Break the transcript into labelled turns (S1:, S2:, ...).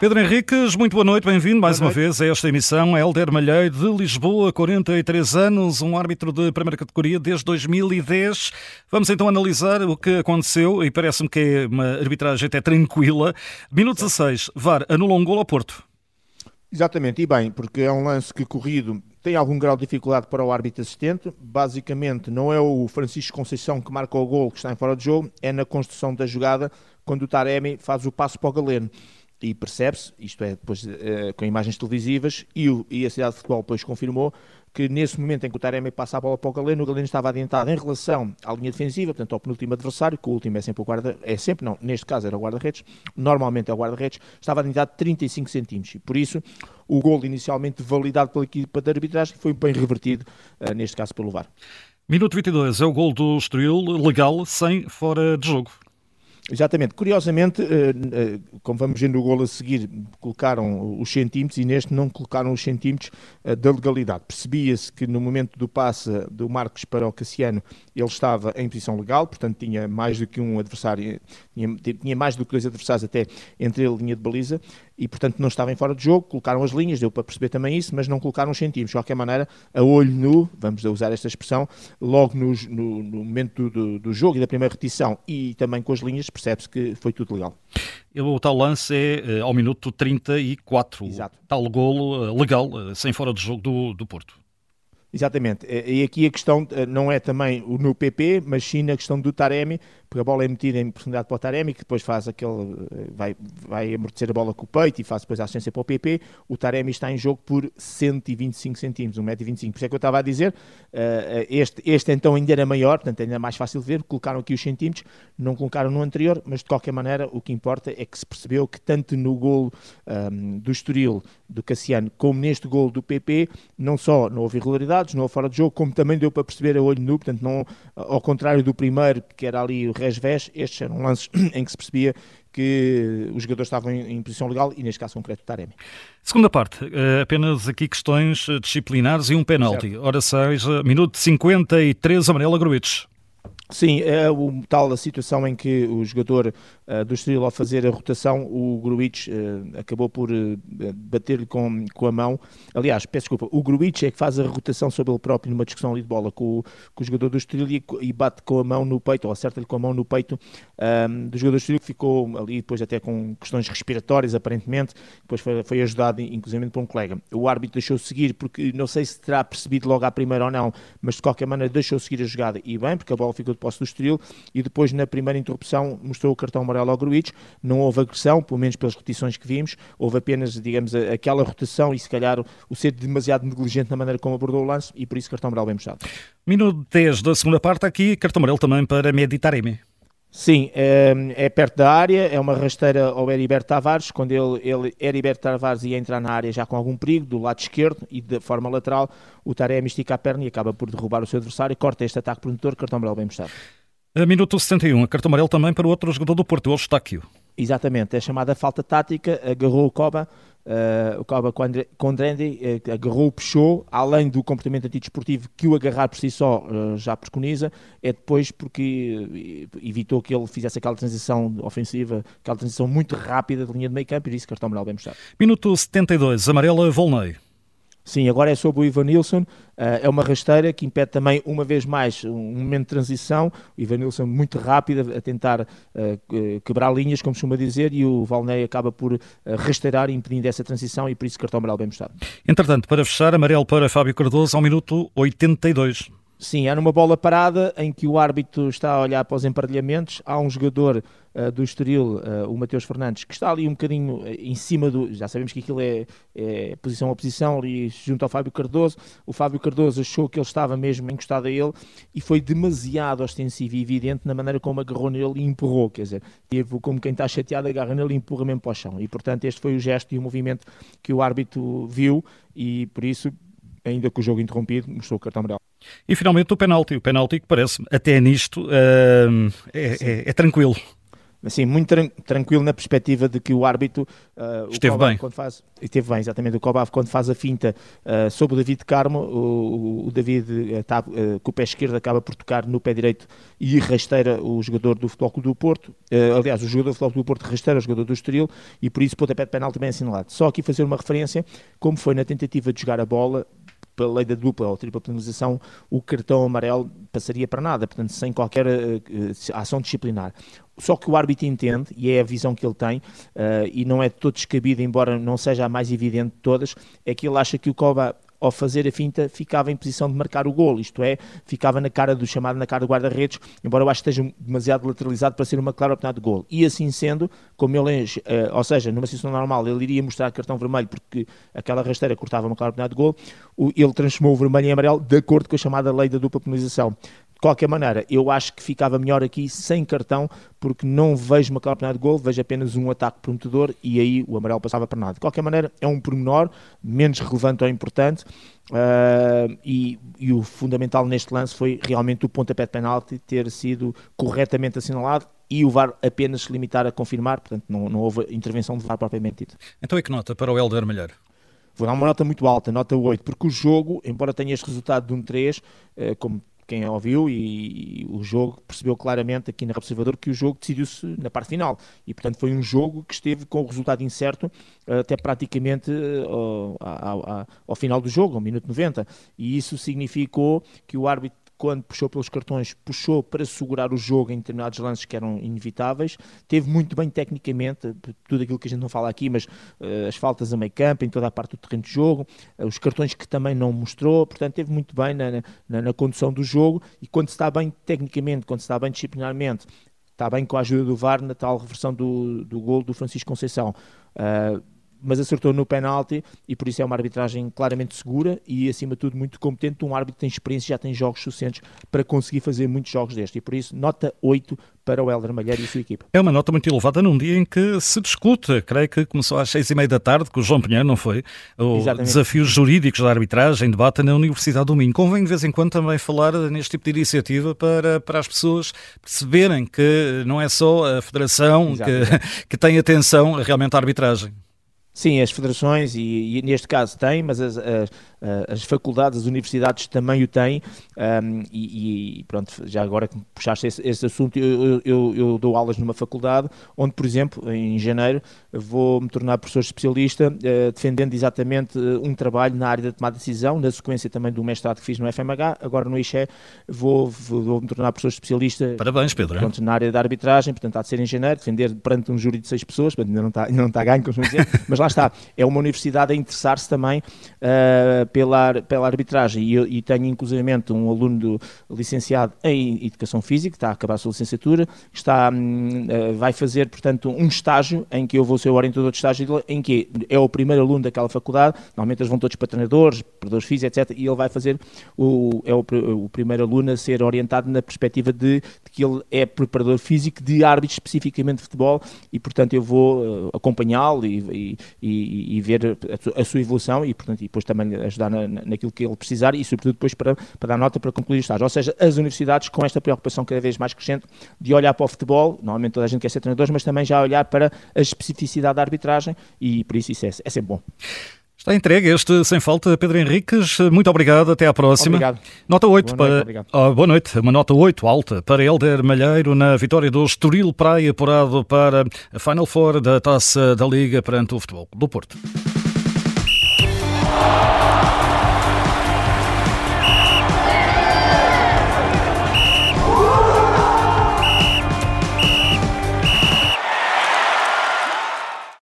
S1: Pedro Henriques, muito boa noite, bem-vindo mais uma vez a esta emissão. Helder Malheiro de Lisboa, 43 anos, um árbitro de primeira categoria desde 2010. Vamos então analisar o que aconteceu e parece-me que é uma arbitragem até tranquila. Minuto 16, VAR anula um gol ao Porto.
S2: Exatamente, e bem, porque é um lance que corrido tem algum grau de dificuldade para o árbitro assistente. Basicamente, não é o Francisco Conceição que marca o gol que está em fora de jogo, é na construção da jogada quando o Taremi faz o passo para o Galeno e percebe-se, isto é, depois uh, com imagens televisivas, e, o, e, a cidade de futebol depois confirmou que nesse momento em que o Taremi passa a bola para o Galeno, o Galeno estava adiantado em relação à linha defensiva, portanto ao penúltimo adversário, que o último é sempre o guarda, é sempre, não, neste caso era o guarda-redes, normalmente é o guarda-redes, estava adiantado 35 centímetros, e por isso o gol inicialmente validado pela equipa de arbitragem foi bem revertido, uh, neste caso pelo VAR.
S1: Minuto 22, é o gol do Estoril, legal, sem fora de jogo.
S2: Exatamente. Curiosamente, eh, eh, como vamos ver no golo a seguir, colocaram os centímetros e neste não colocaram os centímetros eh, da legalidade. Percebia-se que no momento do passe do Marcos para o Cassiano, ele estava em posição legal, portanto tinha mais do que um adversário, tinha, tinha mais do que dois adversários até entre ele e a linha de baliza, e portanto não estava em fora de jogo, colocaram as linhas, deu para perceber também isso, mas não colocaram os centímetros. De qualquer maneira, a olho nu, vamos usar esta expressão, logo no, no, no momento do, do, jogo e da primeira repetição e também com as linhas, percebe-se que foi tudo legal.
S1: O tal lance é eh, ao minuto 34, Exato. tal golo eh, legal, eh, sem fora de jogo do, do Porto.
S2: Exatamente. E aqui a questão não é também no PP, mas sim na questão do Taremi, porque a bola é metida em profundidade para o Taremi, que depois faz aquele, eh, vai, vai amortecer a bola com o peito e faz depois a assistência para o PP. O Taremi está em jogo por 125 centímetros, 1,25m. Por isso é que eu estava a dizer, uh, este, este então ainda era maior, portanto ainda é mais fácil de ver, colocaram aqui os centímetros, não colocaram no anterior, mas de qualquer maneira o que importa é que se percebeu que tanto no gol um, ehm, do Estoril, do Cassiano, como neste gol do PP, não só não houve irregularidades, não houve fora de jogo, como também deu para perceber a olho nu, portanto não, ao contrário do primeiro, que era ali resvés, estes eram lances em que se percebia que os jogadores estavam em, posição legal e neste caso concreto Taremi.
S1: Segunda parte, eh, apenas aqui questões disciplinares e um penalti. Ora seja, minuto 53, amarelo a Gruites.
S2: Sim, é o tal a situação em que o jogador uh, do Estoril ao fazer a rotação, o Gruitch uh, acabou por uh, bater-lhe com, com a mão. Aliás, peço desculpa, o Gruitch é que faz a rotação sobre ele próprio numa discussão ali de bola com o, com o jogador do Estoril e, e, bate com a mão no peito, ou acerta-lhe com a mão no peito um, do jogador do Estoril, que ficou ali depois até com questões respiratórias, aparentemente, depois foi, foi ajudado inclusive por um colega. O árbitro deixou seguir, porque não sei se terá percebido logo à primeira ou não, mas de qualquer maneira deixou seguir a jogada e bem, porque a bola ficou posse do Estoril e depois na primeira interrupção mostrou o cartão amarelo ao Gruitch, não houve agressão, pelo menos pelas repetições que vimos, houve apenas, digamos, aquela rotação e se calhar o ser demasiado negligente na maneira como abordou o lance e por isso cartão amarelo bem mostrado.
S1: Minuto 10 da segunda parte aqui, cartão amarelo também para Meditaremi.
S2: Sim, é, é, perto da área, é uma rasteira ao Heriberto Tavares, quando ele, ele Heriberto Tavares ia entrar na área já com algum perigo, do lado esquerdo e de forma lateral, o Taremi estica a perna e acaba por derrubar o seu adversário, corta este ataque promotor, cartão amarelo bem mostrado.
S1: A minuto 61, cartão amarelo também para o outro jogador do Porto, o Eustáquio.
S2: Exatamente, é chamada falta tática, agarrou o Coba, uh, o Coba Condrendi, uh, agarrou, puxou, além do comportamento antidesportivo que o agarrar por si só uh, já preconiza, é depois porque evitou que ele fizesse aquela transição ofensiva, aquela transição muito rápida de linha de meio campo e disse cartão amarelo bem mostrado.
S1: Minuto 72, amarela Volney.
S2: Sim, agora é sobre o Ivan Nilsson. Uh, é uma rasteira que impede também, uma vez mais, um momento de transição. O Ivan Nilsson muito rápido a tentar uh, quebrar linhas, como costuma dizer, e o Valnei acaba por uh, rasteirar, impedindo essa transição e por isso cartão amarelo bem mostrado.
S1: Entretanto, para fechar, amarelo para Fábio Cardoso ao minuto 82.
S2: Sim, é numa bola parada em que o árbitro está a olhar para os emparelhamentos. Há um jogador uh, do Estoril, uh, o Mateus Fernandes, que está ali um bocadinho eh, em cima do. Já sabemos que aquilo é, é posição a posição, ali junto ao Fábio Cardoso. O Fábio Cardoso achou que ele estava mesmo encostado a ele e foi demasiado ostensivo e evidente na maneira como agarrou nele e empurrou. Quer dizer, teve como quem está chateado, agarra nele e empurra mesmo para o chão. E portanto, este foi o gesto e o movimento que o árbitro viu e por isso ainda com o jogo interrompido, mostrou o cartão amarelo.
S1: E finalmente o penalti. O penalti que parece, até nisto, uh, é, é, é, tranquilo.
S2: assim, muito tran tranquilo na perspectiva de que o árbitro
S1: uh, esteve bem.
S2: Quando faz, esteve bem, exatamente. O Kobav, quando faz a finta uh, sobre o David Carmo, o, o David uh, tá, uh, com o pé esquerdo acaba por tocar no pé direito e rasteira o jogador do Futebol Clube do Porto. aliás, o jogador do Futebol Clube do Porto rasteira o jogador do Estoril e por isso pontapé de penal também é assinalado. Só aqui fazer uma referência, como foi na tentativa de jogar a bola, pela lei da dupla ou tripla penalização, o cartão amarelo passaria para nada, portanto, sem qualquer uh, ação disciplinar. Só que o árbitro entende, e é a visão que ele tem, uh, e não é todo descabido, embora não seja a mais evidente de todas, é que ele acha que o Coba ao fazer a finta, ficava em posição de marcar o gol, isto é, ficava na cara do chamado na cara do guarda-redes, embora eu acho que esteja demasiado lateralizado para ser uma clara oportunidade de gol. E assim sendo, como ele, uh, ou seja, numa situação normal, ele iria mostrar cartão vermelho porque aquela rasteira cortava uma clara oportunidade de gol, ele transformou o vermelho em amarelo de acordo com a chamada lei da dupla penalização. De qualquer maneira, eu acho que ficava melhor aqui sem cartão, porque não vejo uma clara de gol, vejo apenas um ataque prometedor e aí o amarelo passava para nada. De qualquer maneira, é um pormenor, menos relevante ou importante, uh, e, e, o fundamental neste lance foi realmente o pontapé de penalti ter sido corretamente assinalado e o VAR apenas se limitar a confirmar, portanto não, não houve intervenção de VAR propriamente dito.
S1: Então e que nota para o Helder Malheiro?
S2: Vou dar uma nota muito alta, nota 8, porque o jogo, embora tenha este resultado de um 3, eh, como quem ouviu e, e, o jogo percebeu claramente aqui na Observador que o jogo decidiu-se na parte final. E portanto foi um jogo que esteve com o resultado incerto até praticamente uh, ao, ao, ao, final do jogo, ao minuto 90 e isso significou que o árbitro quando puxou pelos cartões, puxou para segurar o jogo em determinados lances que eram inevitáveis. Teve muito bem tecnicamente, tudo aquilo que a gente não fala aqui, mas uh, as faltas a meio campo, em toda a parte do terreno de jogo, uh, os cartões que também não mostrou, portanto, teve muito bem na, na, na condução do jogo. E quando se está bem tecnicamente, quando se está bem disciplinarmente, está bem com a ajuda do VAR na tal reversão do, do gol do Francisco Conceição. Uh, mas acertou no penalti e por isso é uma arbitragem claramente segura e acima de tudo muito competente. Um árbitro tem experiência já tem jogos suficientes para conseguir fazer muitos jogos destes e por isso nota 8 para o Helder Malheiro e a sua equipa.
S1: É uma nota muito elevada num dia em que se discute, creio que começou às seis e meia da tarde, com o João Pinheiro, não foi? O desafios jurídicos da arbitragem, debate na Universidade do Minho. Convém de vez em quando também falar neste tipo de iniciativa para, para as pessoas perceberem que não é só a Federação que, que tem atenção realmente à arbitragem.
S2: Sim, as federações, e, e, neste caso têm, mas as, as, as, faculdades, as universidades também o têm, um, e, e, pronto, já agora que puxaste esse, esse assunto, eu, eu, eu, dou aulas numa faculdade, onde, por exemplo, em janeiro, vou me tornar professor especialista, uh, defendendo exatamente uh, um trabalho na área da tomada de decisão, na sequência também do mestrado que fiz no FMH, agora no IXE, vou, vou, me tornar professor especialista.
S1: Parabéns, Pedro.
S2: Pronto, na área da arbitragem, portanto, há de ser em janeiro, defender perante um júri de seis pessoas, portanto, ainda não está, ainda não está ganho, como dizer, mas lá está, é uma universidade a interessar-se também uh, pela, pela arbitragem e, e tenho inclusivamente um aluno do, licenciado em Educação Física, que está a acabar a sua licenciatura, está, uh, vai fazer, portanto, um estágio em que eu vou ser o orientador de estágio, em que é o primeiro aluno daquela faculdade, normalmente eles vão todos para treinadores, preparadores físicos, etc, e ele vai fazer, o, é o, o primeiro aluno a ser orientado na perspectiva de, ele é preparador físico de árbitros especificamente de futebol e, portanto, eu vou uh, acompanhá-lo e, e, e, ver a, a, sua evolução e, portanto, e depois também ajudar na, naquilo que ele precisar e, sobretudo, depois para, para dar nota para concluir o estágio. Ou seja, as universidades com esta preocupação cada vez mais crescente de olhar para o futebol, normalmente toda a gente quer ser treinador, mas também já olhar para a especificidade da arbitragem e, por isso, isso é, é sempre bom.
S1: Está entregue este Sem Falta, Pedro Henriques. Muito obrigado, até à próxima.
S2: Obrigado.
S1: Nota 8 boa para. Noite, oh, boa noite, uma nota 8 alta para Helder Malheiro na vitória do Estoril Praia, apurado para a Final Four da taça da Liga perante o Futebol do Porto.